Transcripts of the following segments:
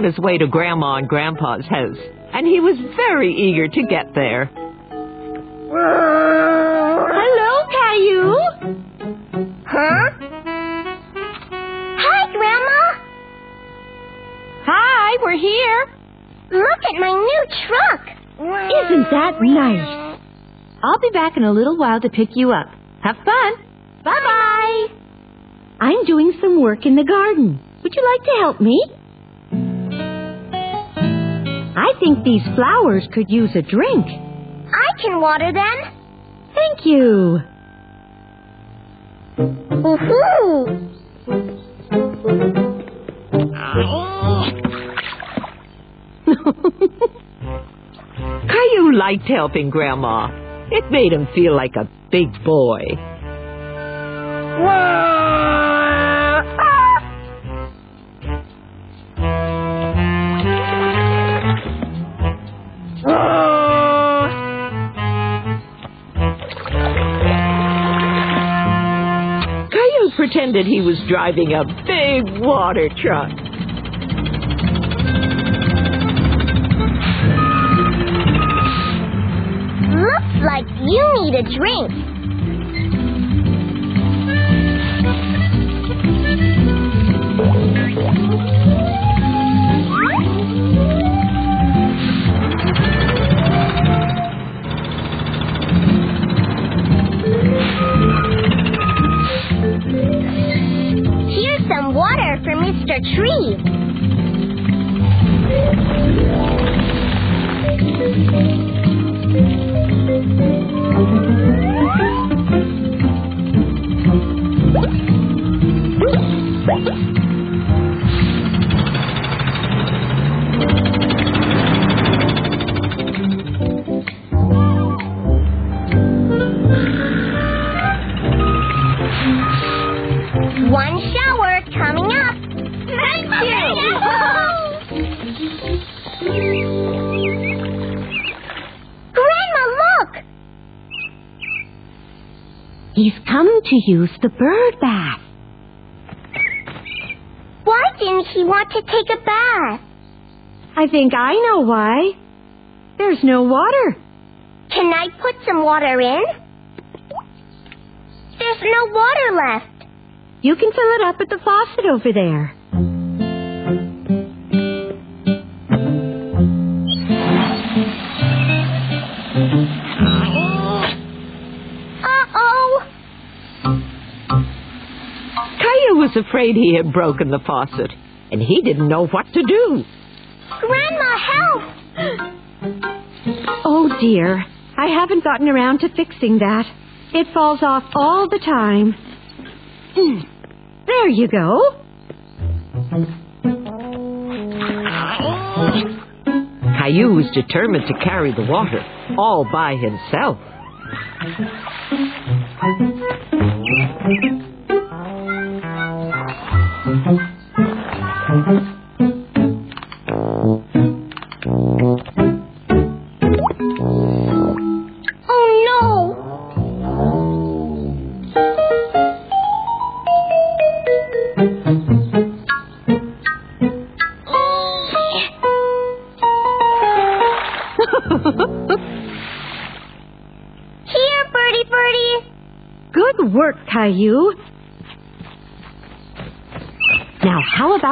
On his way to Grandma and Grandpa's house, and he was very eager to get there. Hello, Caillou. Huh? Hi, Grandma. Hi, we're here. Look at my new truck. Isn't that nice? I'll be back in a little while to pick you up. Have fun. Bye bye. I'm doing some work in the garden. Would you like to help me? I think these flowers could use a drink. I can water them. Thank you. Woohoo! Caillou liked helping Grandma. It made him feel like a big boy. Caillou pretended he was driving a big water truck. Looks like you need a drink. Mr. Tree. To use the bird bath. Why didn't he want to take a bath? I think I know why. There's no water. Can I put some water in? There's no water left. You can fill it up at the faucet over there. Was afraid he had broken the faucet, and he didn't know what to do. Grandma, help! Oh dear. I haven't gotten around to fixing that. It falls off all the time. Mm. There you go. Caillou was determined to carry the water all by himself.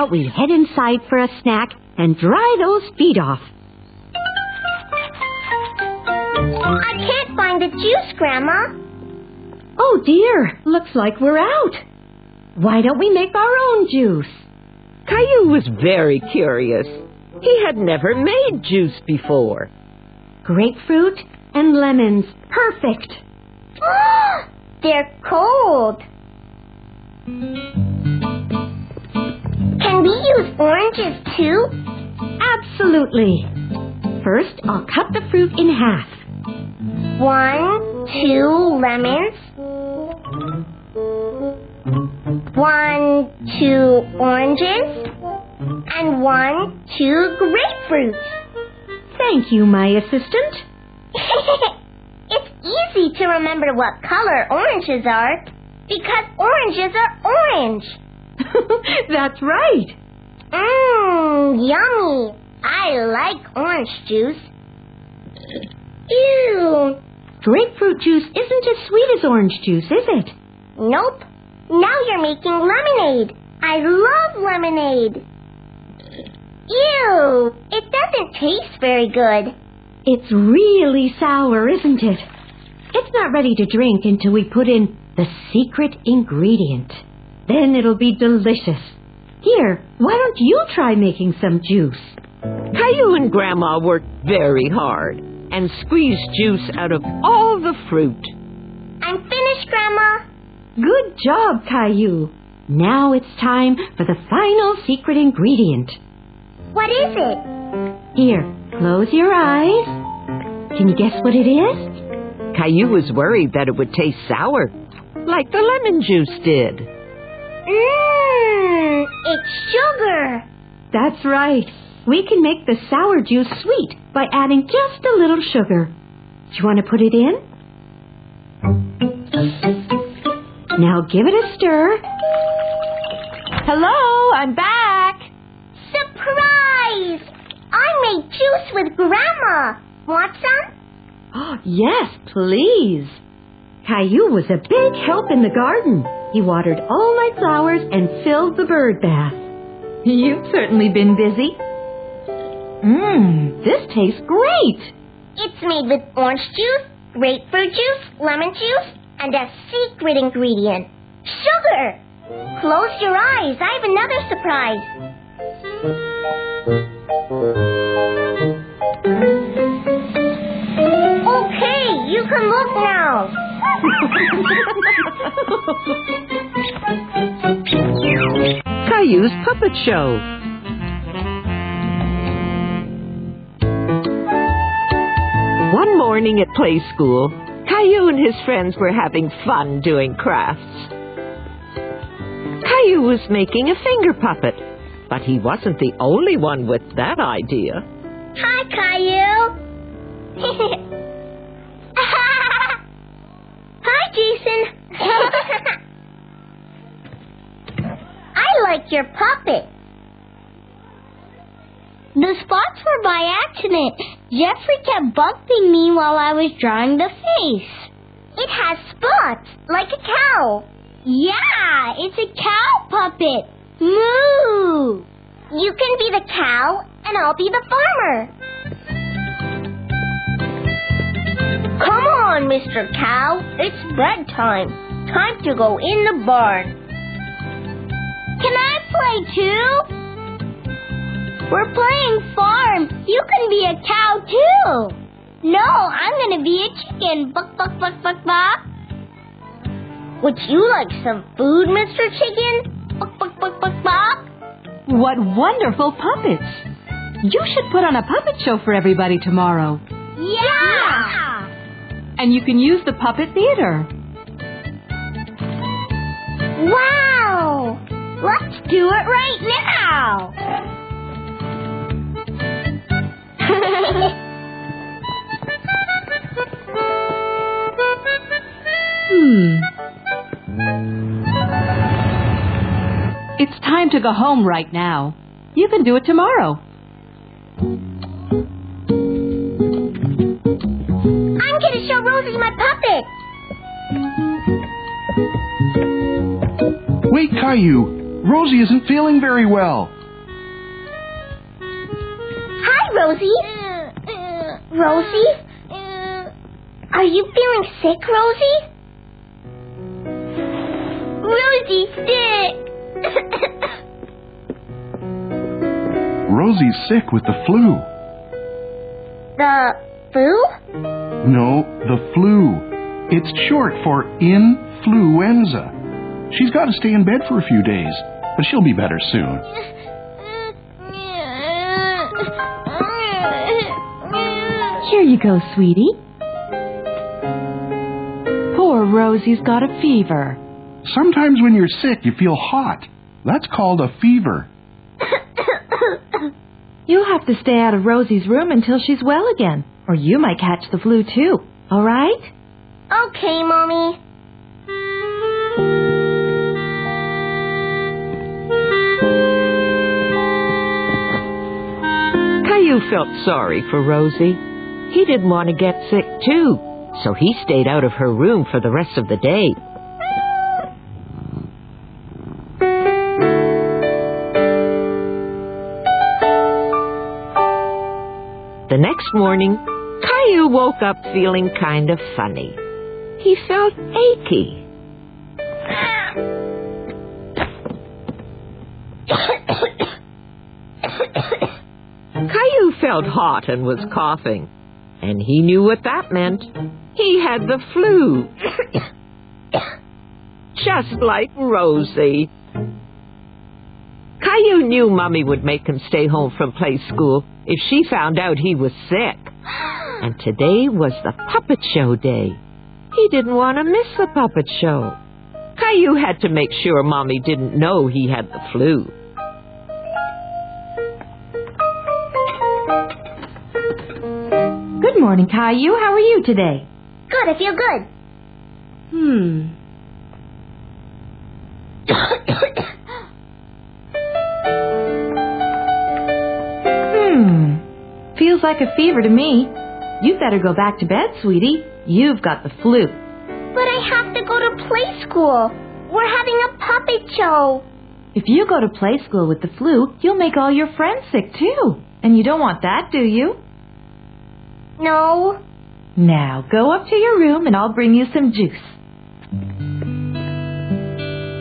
How about we head inside for a snack and dry those feet off? I can't find the juice, Grandma. Oh dear, looks like we're out. Why don't we make our own juice? Caillou was very curious. He had never made juice before. Grapefruit and lemons. Perfect. They're cold. Can we use oranges too? Absolutely. First, I'll cut the fruit in half. One, two lemons. One, two oranges. And one, two grapefruits. Thank you, my assistant. it's easy to remember what color oranges are because oranges are orange. That's right. Mmm, yummy. I like orange juice. Ew. Grapefruit juice isn't as sweet as orange juice, is it? Nope. Now you're making lemonade. I love lemonade. Ew. It doesn't taste very good. It's really sour, isn't it? It's not ready to drink until we put in the secret ingredient. Then it'll be delicious. Here, why don't you try making some juice? Caillou and Grandma worked very hard and squeezed juice out of all the fruit. I'm finished, Grandma. Good job, Caillou. Now it's time for the final secret ingredient. What is it? Here, close your eyes. Can you guess what it is? Caillou was worried that it would taste sour, like the lemon juice did. Mmm, it's sugar. That's right. We can make the sour juice sweet by adding just a little sugar. Do you want to put it in? Now give it a stir. Hello, I'm back. Surprise! I made juice with Grandma. Want some? Oh, yes, please. Caillou was a big help in the garden. He watered all my flowers and filled the bird bath. You've certainly been busy. Mmm, this tastes great. It's made with orange juice, grapefruit juice, lemon juice, and a secret ingredient sugar. Close your eyes. I have another surprise. Okay, you can look now. Caillou's Puppet Show. One morning at play school, Caillou and his friends were having fun doing crafts. Caillou was making a finger puppet, but he wasn't the only one with that idea. Hi, Caillou. Jason. I like your puppet. The spots were by accident. Jeffrey kept bumping me while I was drawing the face. It has spots, like a cow. Yeah, it's a cow puppet. Moo! You can be the cow, and I'll be the farmer. On, Mr. Cow. It's bedtime. Time to go in the barn. Can I play too? We're playing farm. You can be a cow too. No, I'm gonna be a chicken. Buck, buck, buck, buck, buck. Would you like some food, Mr. Chicken? Buck, buck, buck, buck, buck. What wonderful puppets! You should put on a puppet show for everybody tomorrow. Yeah! And you can use the puppet theater. Wow! Let's do it right now! Hmm. It's time to go home right now. You can do it tomorrow. Wait, Caillou. Rosie isn't feeling very well. Hi, Rosie. Rosie? Are you feeling sick, Rosie? itchy stick. Rosie's sick with the flu. the flu? No, the flu. It's short for influenza. She's got to stay in bed for a few days, but she'll be better soon. Here you go, sweetie. Poor Rosie's got a fever. Sometimes when you're sick, you feel hot. That's called a fever. You'll have to stay out of Rosie's room until she's well again, or you might catch the flu too. All right? okay, Mommy. Caillou felt sorry for Rosie. He didn't want to get sick, too, so he stayed out of her room for the rest of the day. The next morning, Caillou woke up feeling kind of funny. He felt achy. Felt hot and was coughing, and he knew what that meant. He had the flu. Just like Rosie. Caillou knew Mummy would make him stay home from play school if she found out he was sick. And today was the puppet show day. He didn't want to miss the puppet show. Caillou had to make sure Mommy didn't know he had the flu. Good morning, Caillou. How are you today? Good, I feel good. Hmm. Hmm. Feels like a fever to me. You'd better go back to bed, sweetie. You've got the flu. But I have to go to play school. We're having a puppet show. If you go to play school with the flu, you'll make all your friends sick too. And you don't want that, do you? No. Now, go up to your room and I'll bring you some juice.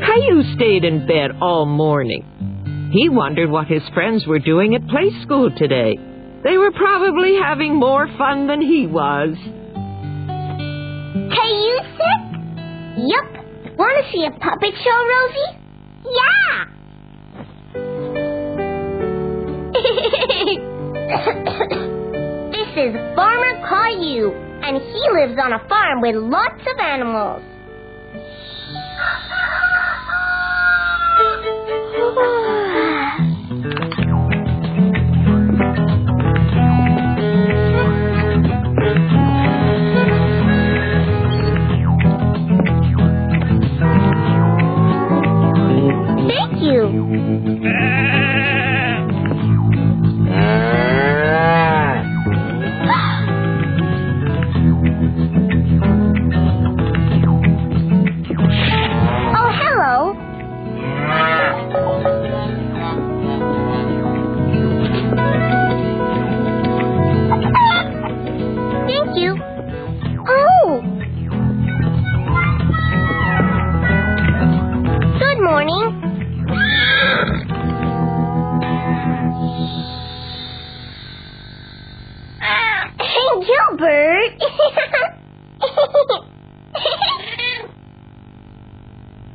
Caillou stayed in bed all morning. He wondered what his friends were doing at play school today. They were probably having more fun than he was. Hey, you sick? Yup. Want to see a puppet show, Rosie? Yeah. this is Farmer Caillou, and he lives on a farm with lots of animals.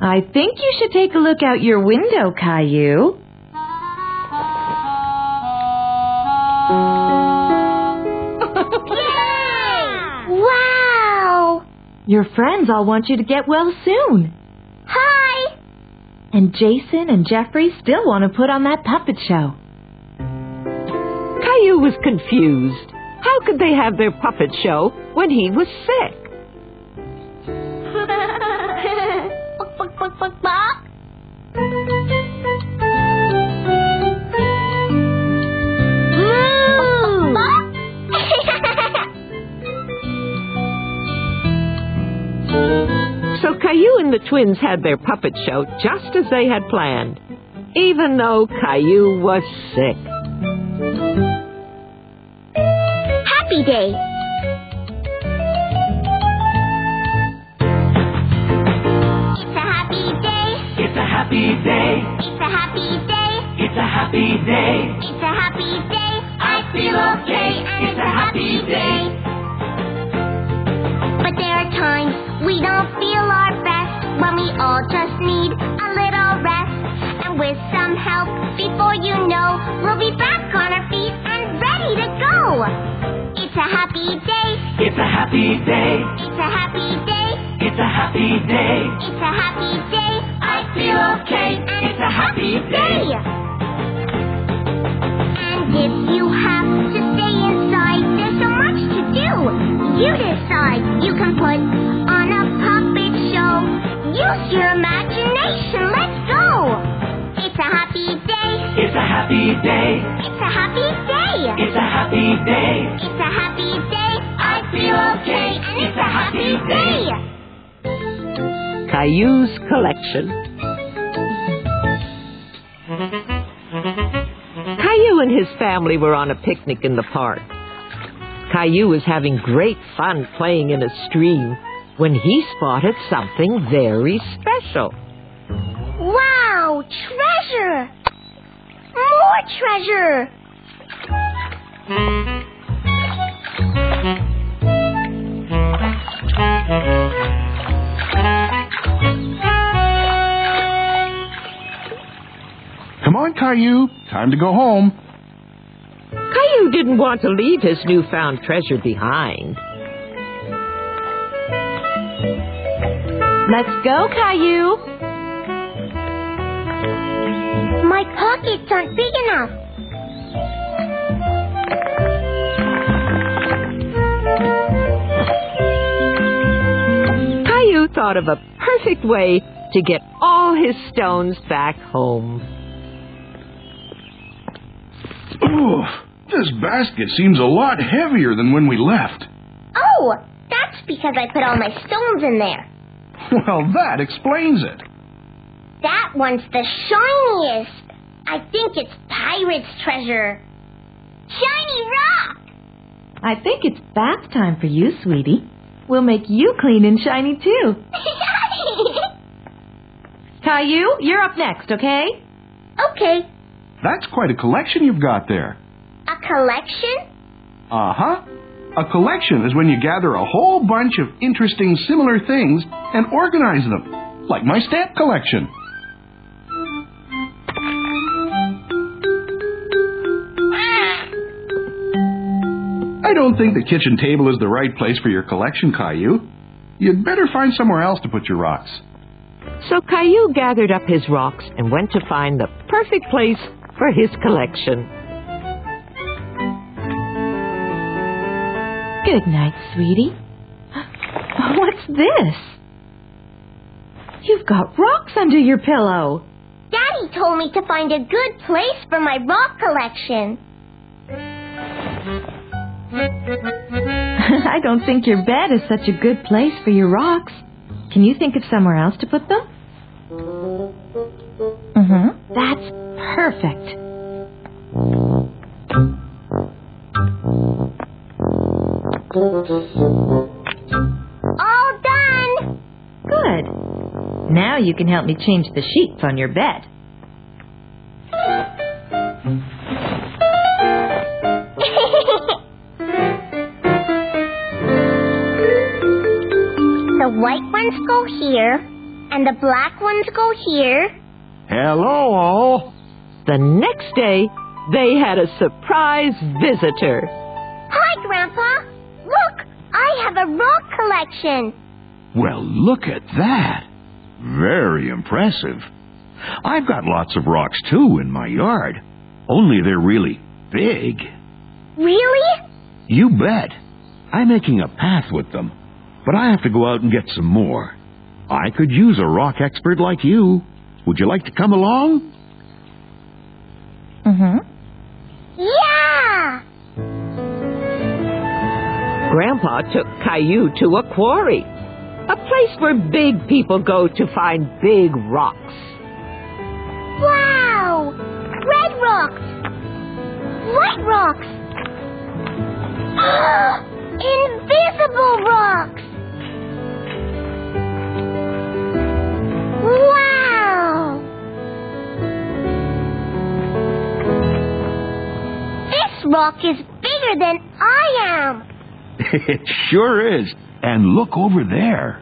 I think you should take a look out your window, Caillou. wow. Your friends all want you to get well soon. Hi. And Jason and Jeffrey still want to put on that puppet show. Caillou was confused. How could they have their puppet show when he was sick? Buck. Moo. Mm. So Caillou and the twins had their puppet show just as they had planned, even though Caillou was sick. Happy day. Happy day. It's a happy day. It's a happy day. It's a happy day. I feel okay. It's a happy day. But there are times we don't feel our best when we all just need a little rest. And with some help, before you know, we'll be back on our feet and ready to go. It's a happy day. It's a happy day. It's a happy day. It's a happy day. It's a happy day. I feel okay. It's a happy day. And if you have to stay inside, there's so much to do. You decide. You can put on a puppet show. Use your imagination. Let's go. It's a happy day. It's a happy day. It's a happy day. It's a happy day. It's a happy day. I feel okay. It's a happy day. Caillou's collection. Caillou and his family were on a picnic in the park. Caillou was having great fun playing in a stream when he spotted something very special. Wow! Treasure! More treasure! Come on, Caillou. Time to go home. Caillou didn't want to leave his newfound treasure behind. Let's go, Caillou. My pockets aren't big enough. Caillou thought of a perfect way to get all his stones back home. Oof, this basket seems a lot heavier than when we left. Oh, that's because I put all my stones in there. Well, that explains it. That one's the shiniest. I think it's pirate's treasure. Shiny rock! I think it's bath time for you, sweetie. We'll make you clean and shiny too. Caillou, you're up next, okay? okay, That's quite a collection you've got there. a collection? Uh huh. A collection is when you gather a whole bunch of interesting similar things and organize them, like my stamp collection. I don't think the kitchen table is the right place for your collection, Caillou. You'd better find somewhere else to put your rocks. So Caillou gathered up his rocks and went to find the perfect place for his collection. Good night, sweetie. What's this? You've got rocks under your pillow. Daddy told me to find a good place for my rock collection. I don't think your bed is such a good place for your rocks. Can you think of somewhere else to put them? Mm-hmm. That's perfect. All done! Good. Now you can help me change the sheets on your bed. the white ones go here, and the black ones go here. Hello, all. The next day, they had a surprise visitor. Hi, Grandpa. Look, I have a rock collection. Well, look at that. Very impressive. I've got lots of rocks too in my yard. Only they're really big. Really? You bet. I'm making a path with them. But I have to go out and get some more. I could use a rock expert like you. Would you like to come along? Mm-hmm. Yeah! Grandpa took Caillou to a quarry, a place where big people go to find big rocks. Wow! Red rocks! White rocks! Invisible rock is bigger than I am. It sure is. And look over there.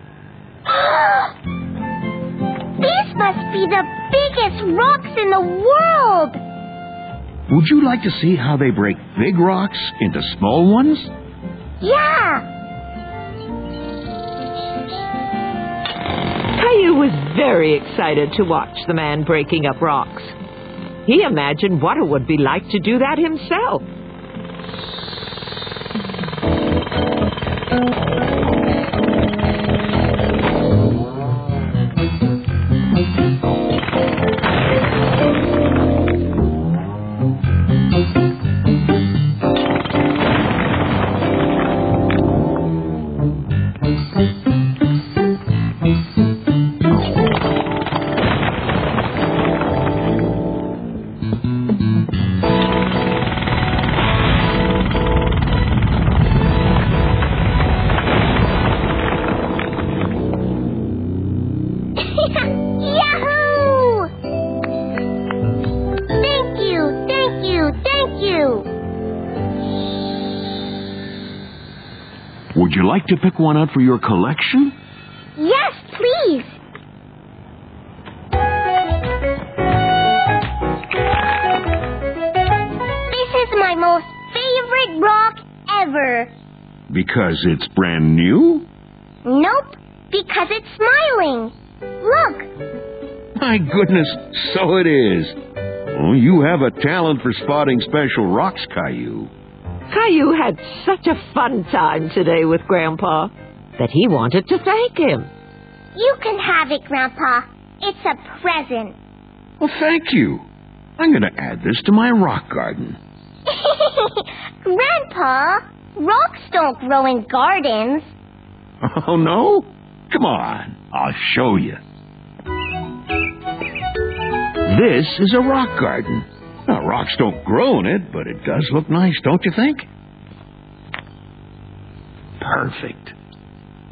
These must be the biggest rocks in the world. Would you like to see how they break big rocks into small ones? Yeah. Caillou was very excited to watch the man breaking up rocks. He imagined what it would be like to do that himself. Would you like to pick one out for your collection? Yes, please. This is my most favorite rock ever. Because it's brand new? Nope, because it's smiling. Look, My goodness, so it is. Oh, you have a talent for spotting special rocks, Caillou. Caillou had such a fun time today with Grandpa that he wanted to thank him. you can have it, Grandpa. It's a present. Well, thank you. I'm going to add this to my rock garden. Grandpa, rocks don't grow in gardens. Oh, no? Come on, I'll show you. This is a rock garden. Now, rocks don't grow in it, but it does look nice, don't you think? Perfect.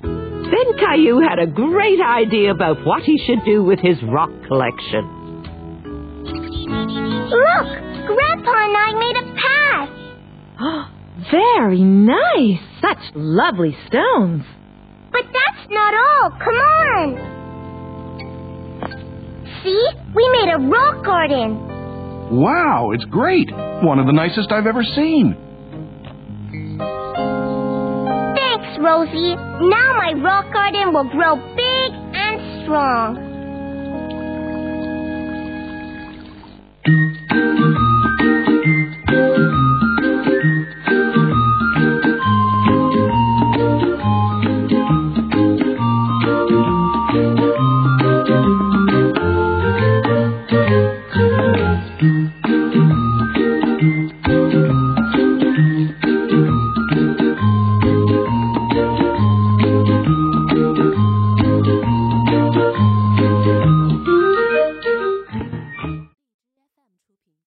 Then Caillou had a great idea about what he should do with his rock collection. Look, Grandpa and I made a path. Very nice. Such lovely stones. But that's not all. Come on. See? We made a rock garden. Wow, it's great! One of the nicest I've ever seen. Thanks, Rosie. Now my rock garden will grow big and strong.